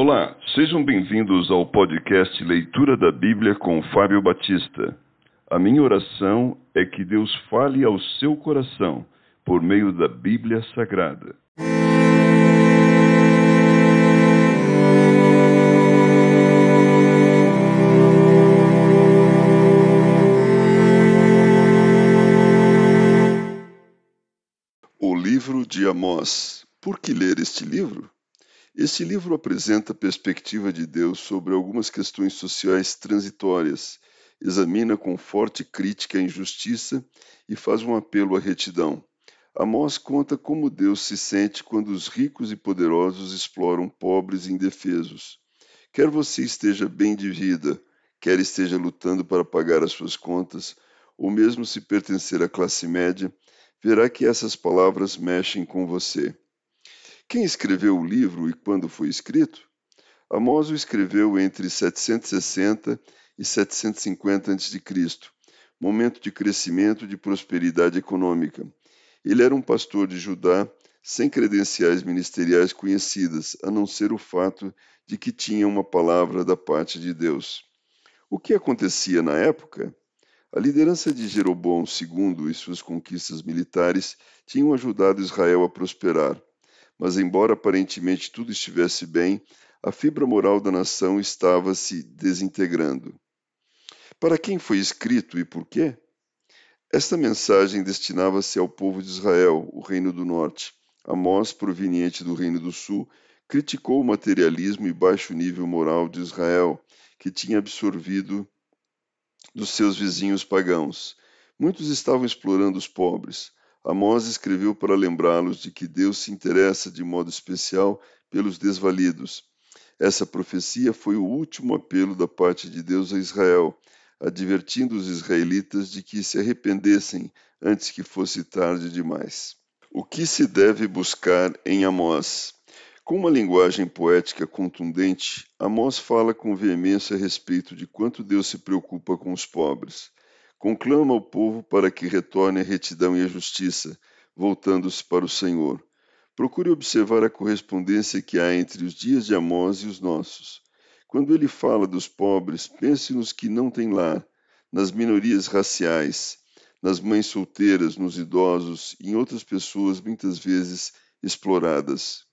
Olá, sejam bem-vindos ao podcast Leitura da Bíblia com Fábio Batista. A minha oração é que Deus fale ao seu coração por meio da Bíblia Sagrada. O livro de Amós. Por que ler este livro? Este livro apresenta a perspectiva de Deus sobre algumas questões sociais transitórias, examina com forte crítica a injustiça e faz um apelo à retidão. Amós conta como Deus se sente quando os ricos e poderosos exploram pobres e indefesos. Quer você esteja bem de vida, quer esteja lutando para pagar as suas contas, ou mesmo se pertencer à classe média, verá que essas palavras mexem com você. Quem escreveu o livro e quando foi escrito? Amós o escreveu entre 760 e 750 a.C., momento de crescimento e de prosperidade econômica. Ele era um pastor de Judá sem credenciais ministeriais conhecidas, a não ser o fato de que tinha uma palavra da parte de Deus. O que acontecia na época? A liderança de Jeroboão II e suas conquistas militares tinham ajudado Israel a prosperar mas embora aparentemente tudo estivesse bem, a fibra moral da nação estava se desintegrando. Para quem foi escrito e por quê? Esta mensagem destinava-se ao povo de Israel, o Reino do Norte. Amós, proveniente do Reino do Sul, criticou o materialismo e baixo nível moral de Israel, que tinha absorvido dos seus vizinhos pagãos. Muitos estavam explorando os pobres. Amós escreveu para lembrá-los de que Deus se interessa de modo especial pelos desvalidos. Essa profecia foi o último apelo da parte de Deus a Israel, advertindo os israelitas de que se arrependessem antes que fosse tarde demais. O que se deve buscar em Amós? Com uma linguagem poética contundente, Amós fala com veemência a respeito de quanto Deus se preocupa com os pobres conclama o povo para que retorne à retidão e à justiça, voltando-se para o Senhor. Procure observar a correspondência que há entre os dias de Amós e os nossos. Quando ele fala dos pobres, pense nos que não têm lar, nas minorias raciais, nas mães solteiras, nos idosos e em outras pessoas muitas vezes exploradas.